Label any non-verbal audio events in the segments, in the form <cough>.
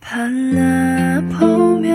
바라보며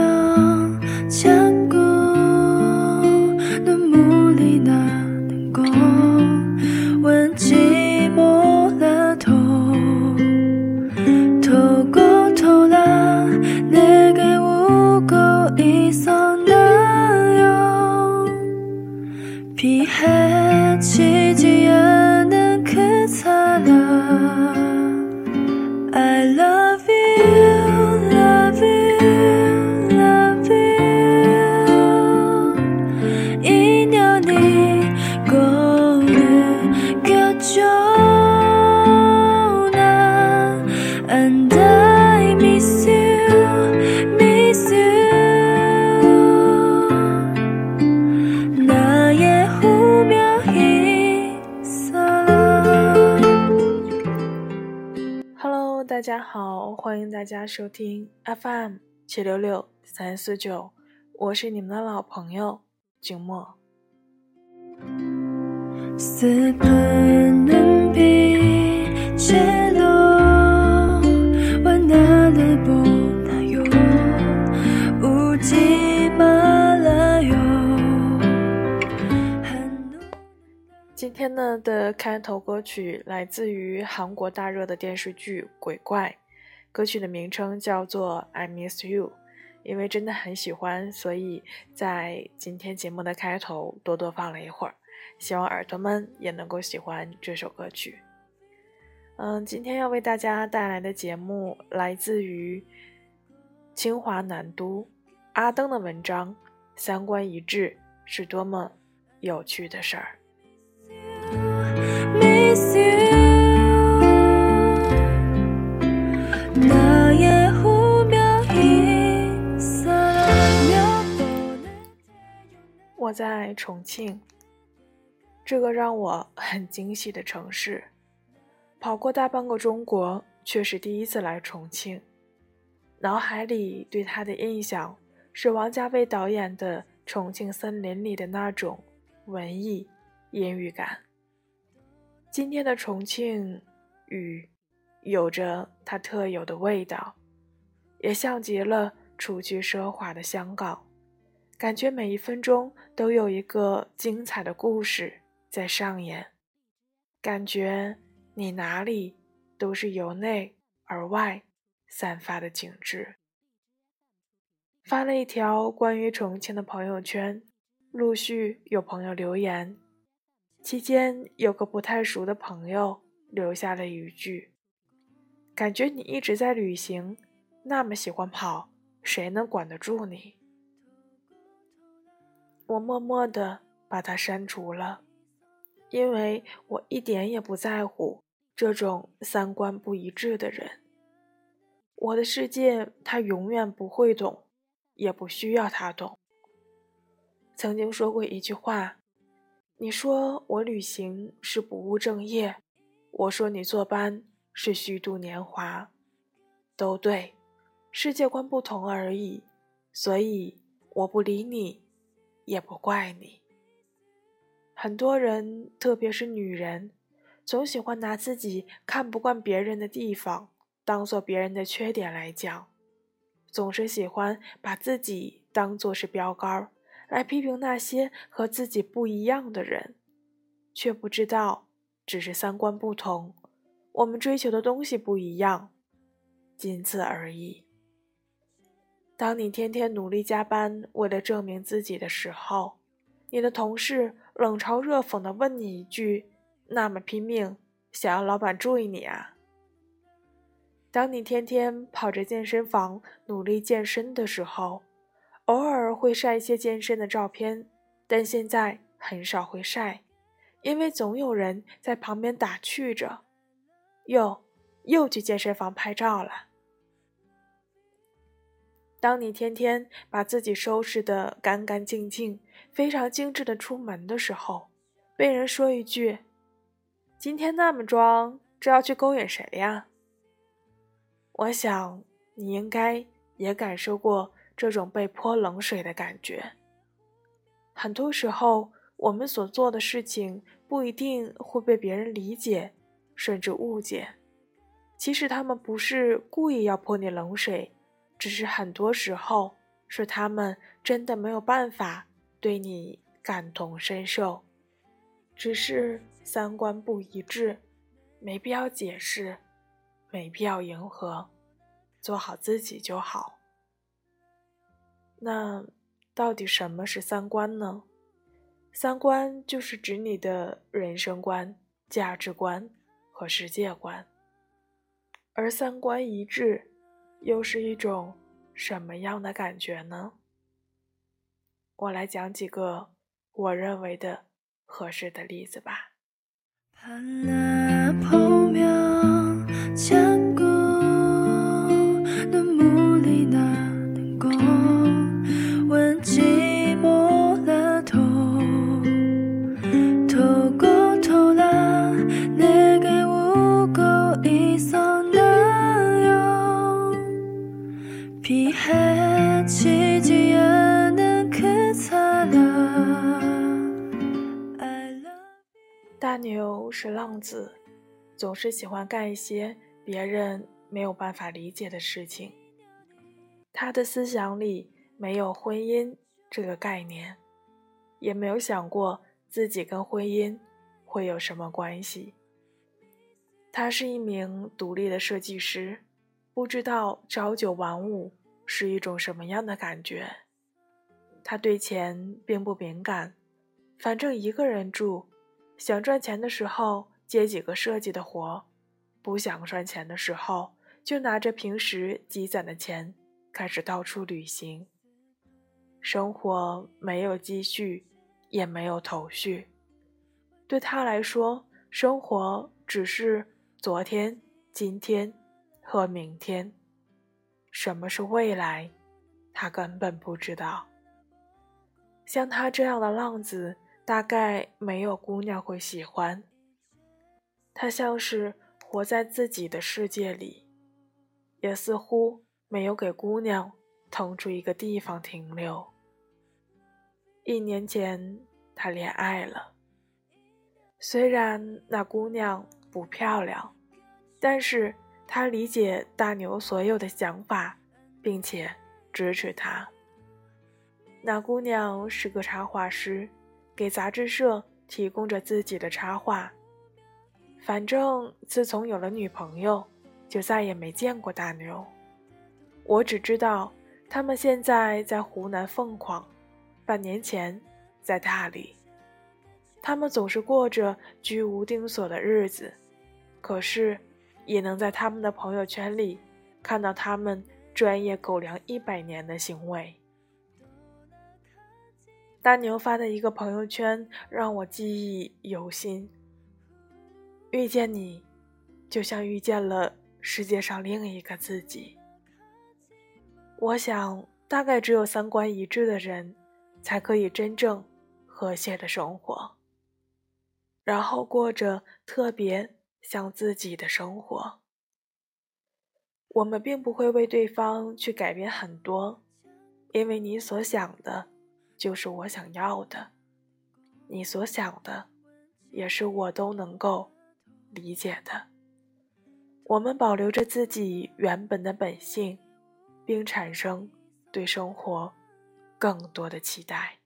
家收听 FM 七六六三四九，我是你们的老朋友景墨。今天呢的开头歌曲来自于韩国大热的电视剧《鬼怪》，歌曲的名称叫做《I Miss You》。因为真的很喜欢，所以在今天节目的开头多多放了一会儿，希望耳朵们也能够喜欢这首歌曲。嗯，今天要为大家带来的节目来自于清华南都阿登的文章，《三观一致是多么有趣的事儿》。我在重庆，这个让我 <laughs> 很惊喜的城市，跑过大半个中国，却是第一次来重庆。脑海里对它的印象是王家卫导演的《重庆森林》里的那种文艺阴郁感。今天的重庆雨，有着它特有的味道，也像极了除去奢华的香港，感觉每一分钟都有一个精彩的故事在上演，感觉你哪里都是由内而外散发的景致。发了一条关于重庆的朋友圈，陆续有朋友留言。期间有个不太熟的朋友留下了一句：“感觉你一直在旅行，那么喜欢跑，谁能管得住你？”我默默地把它删除了，因为我一点也不在乎这种三观不一致的人。我的世界他永远不会懂，也不需要他懂。曾经说过一句话。你说我旅行是不务正业，我说你坐班是虚度年华，都对，世界观不同而已，所以我不理你，也不怪你。很多人，特别是女人，总喜欢拿自己看不惯别人的地方当做别人的缺点来讲，总是喜欢把自己当做是标杆。来批评那些和自己不一样的人，却不知道只是三观不同，我们追求的东西不一样，仅此而已。当你天天努力加班，为了证明自己的时候，你的同事冷嘲热讽地问你一句：“那么拼命，想要老板注意你啊？”当你天天跑着健身房努力健身的时候，偶尔会晒一些健身的照片，但现在很少会晒，因为总有人在旁边打趣着：“又又去健身房拍照了。”当你天天把自己收拾得干干净净、非常精致的出门的时候，被人说一句：“今天那么装，这要去勾引谁呀？”我想你应该也感受过。这种被泼冷水的感觉，很多时候我们所做的事情不一定会被别人理解，甚至误解。其实他们不是故意要泼你冷水，只是很多时候是他们真的没有办法对你感同身受，只是三观不一致，没必要解释，没必要迎合，做好自己就好。那到底什么是三观呢？三观就是指你的人生观、价值观和世界观，而三观一致。又是一种什么样的感觉呢？我来讲几个我认为的合适的例子吧。是浪子，总是喜欢干一些别人没有办法理解的事情。他的思想里没有婚姻这个概念，也没有想过自己跟婚姻会有什么关系。他是一名独立的设计师，不知道朝九晚五是一种什么样的感觉。他对钱并不敏感，反正一个人住。想赚钱的时候接几个设计的活，不想赚钱的时候就拿着平时积攒的钱开始到处旅行。生活没有积蓄，也没有头绪。对他来说，生活只是昨天、今天和明天。什么是未来，他根本不知道。像他这样的浪子。大概没有姑娘会喜欢他，像是活在自己的世界里，也似乎没有给姑娘腾出一个地方停留。一年前，他恋爱了，虽然那姑娘不漂亮，但是他理解大牛所有的想法，并且支持他。那姑娘是个插画师。给杂志社提供着自己的插画。反正自从有了女朋友，就再也没见过大牛。我只知道他们现在在湖南凤凰，半年前在大理。他们总是过着居无定所的日子，可是也能在他们的朋友圈里看到他们专业狗粮一百年的行为。大牛发的一个朋友圈让我记忆犹新。遇见你，就像遇见了世界上另一个自己。我想，大概只有三观一致的人，才可以真正和谐的生活，然后过着特别像自己的生活。我们并不会为对方去改变很多，因为你所想的。就是我想要的，你所想的，也是我都能够理解的。我们保留着自己原本的本性，并产生对生活更多的期待。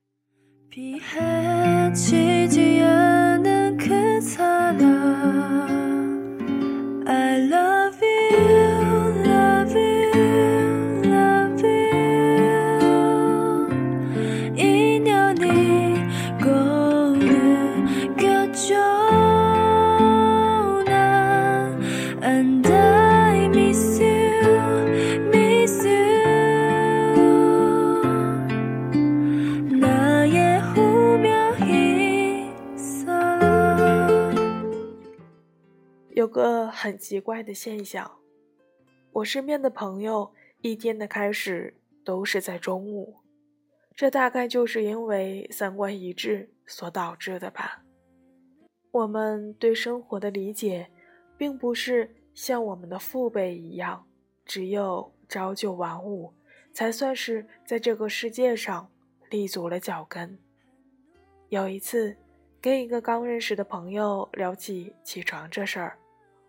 有个很奇怪的现象，我身边的朋友一天的开始都是在中午，这大概就是因为三观一致所导致的吧。我们对生活的理解，并不是像我们的父辈一样，只有朝九晚五才算是在这个世界上立足了脚跟。有一次，跟一个刚认识的朋友聊起起床这事儿。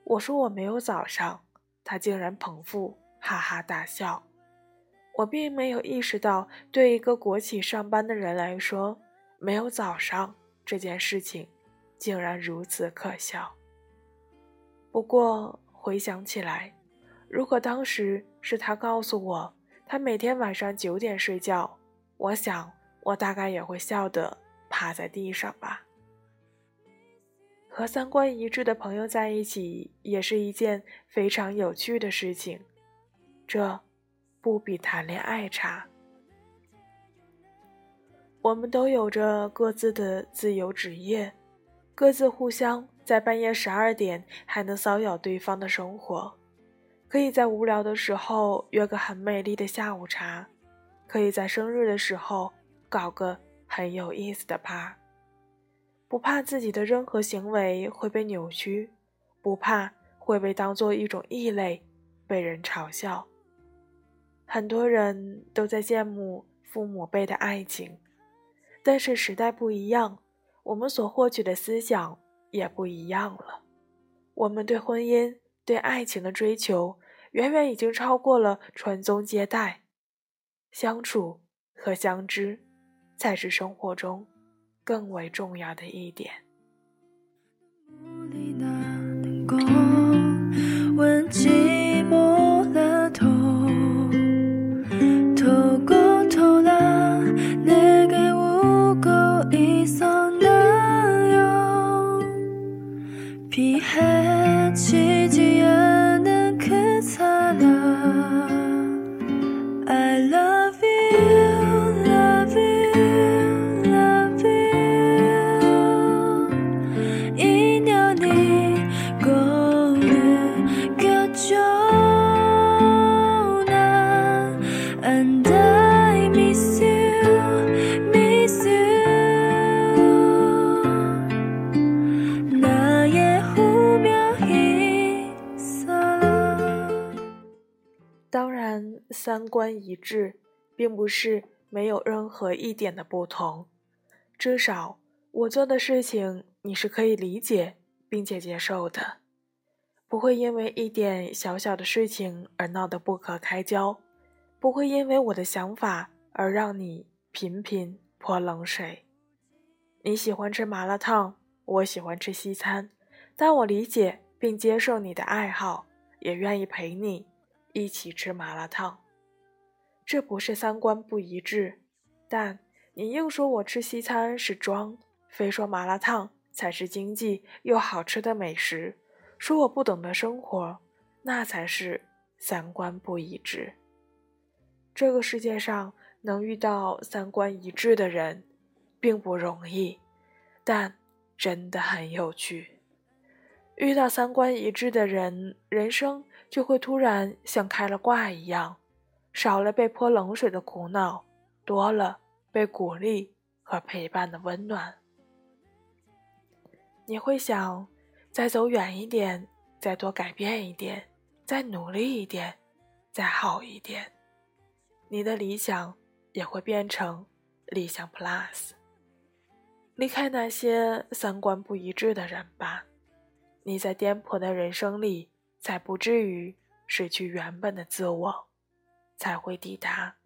我说我没有早上，他竟然捧腹哈哈大笑。我并没有意识到，对一个国企上班的人来说，没有早上这件事情，竟然如此可笑。不过回想起来，如果当时是他告诉我他每天晚上九点睡觉，我想我大概也会笑得趴在地上吧。和三观一致的朋友在一起，也是一件非常有趣的事情。这。不比谈恋爱差。我们都有着各自的自由职业，各自互相在半夜十二点还能骚扰对方的生活，可以在无聊的时候约个很美丽的下午茶，可以在生日的时候搞个很有意思的趴，不怕自己的任何行为会被扭曲，不怕会被当做一种异类，被人嘲笑。很多人都在羡慕父母辈的爱情，但是时代不一样，我们所获取的思想也不一样了。我们对婚姻、对爱情的追求，远远已经超过了传宗接代，相处和相知，才是生活中更为重要的一点。观一致，并不是没有任何一点的不同，至少我做的事情你是可以理解并且接受的，不会因为一点小小的事情而闹得不可开交，不会因为我的想法而让你频频泼冷水。你喜欢吃麻辣烫，我喜欢吃西餐，但我理解并接受你的爱好，也愿意陪你一起吃麻辣烫。这不是三观不一致，但你硬说我吃西餐是装，非说麻辣烫才是经济又好吃的美食，说我不懂得生活，那才是三观不一致。这个世界上能遇到三观一致的人，并不容易，但真的很有趣。遇到三观一致的人，人生就会突然像开了挂一样。少了被泼冷水的苦恼，多了被鼓励和陪伴的温暖。你会想，再走远一点，再多改变一点，再努力一点，再好一点，你的理想也会变成理想 Plus。离开那些三观不一致的人吧，你在颠簸的人生里，才不至于失去原本的自我。才会抵达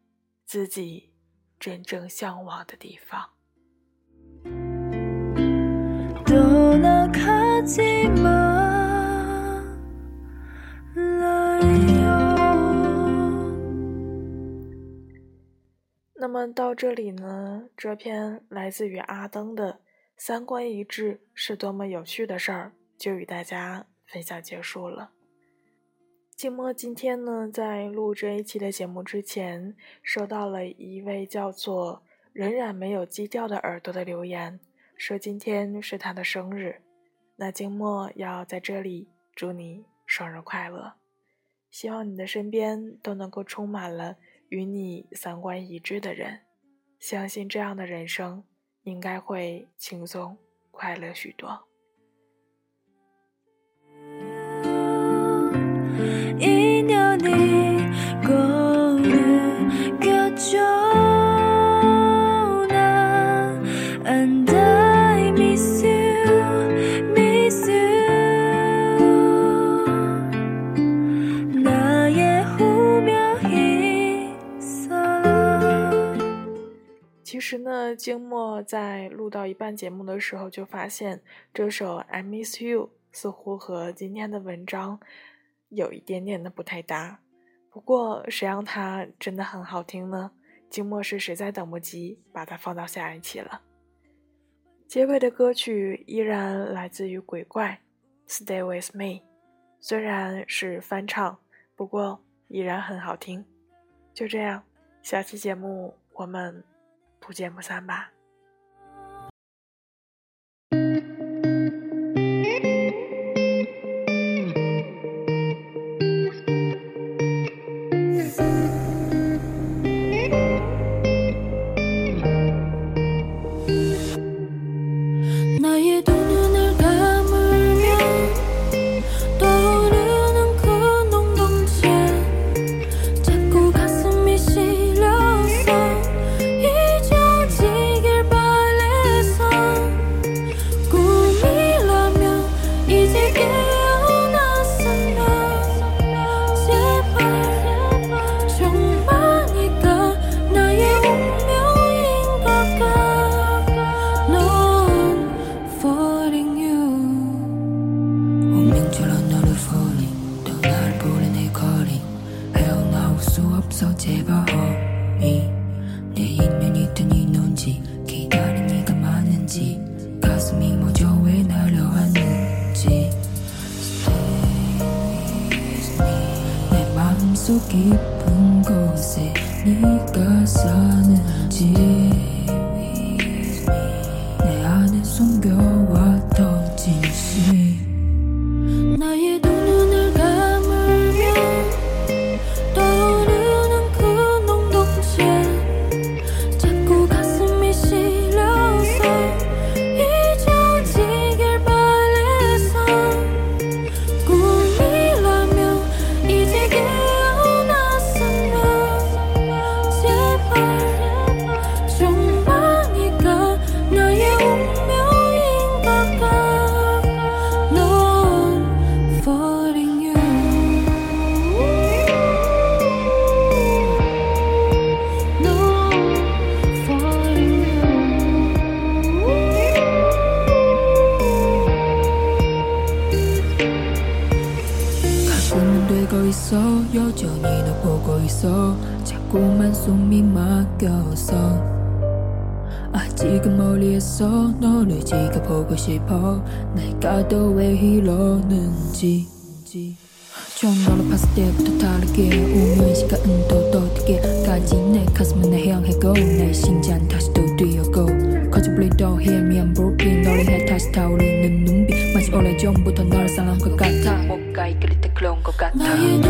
自己真正向往的地方。那么到这里呢，这篇来自于阿登的三观一致是多么有趣的事儿，就与大家分享结束了。静默今天呢，在录这一期的节目之前，收到了一位叫做“仍然没有基调的耳朵”的留言，说今天是他的生日。那静默要在这里祝你生日快乐，希望你的身边都能够充满了与你三观一致的人，相信这样的人生应该会轻松快乐许多。呢，静默在录到一半节目的时候，就发现这首《I Miss You》似乎和今天的文章有一点点的不太搭。不过，谁让它真的很好听呢？静默是实在等不及，把它放到下一期了。结尾的歌曲依然来自于鬼怪，《Stay With Me》，虽然是翻唱，不过依然很好听。就这样，下期节目我们不见不散吧。impossible. 있어. 자꾸만 숨이 막혀서. 아직은 멀리에서 너를 지켜보고 싶어. 내가 더왜 이러는지. 처음 너를 봤을 때부터 다르게 우연 시간은 또 어떻게 까지. 내 가슴은 내 향해고 내 심장 다시 또 뛰어고. 거짓말이 더 희미한 불빛 너를 향해 다시 타오르는 눈빛. 마치 오래전부터 너를 사랑한 것 같아. 뭔가 이끌릴 때 그런 것 같아? 나의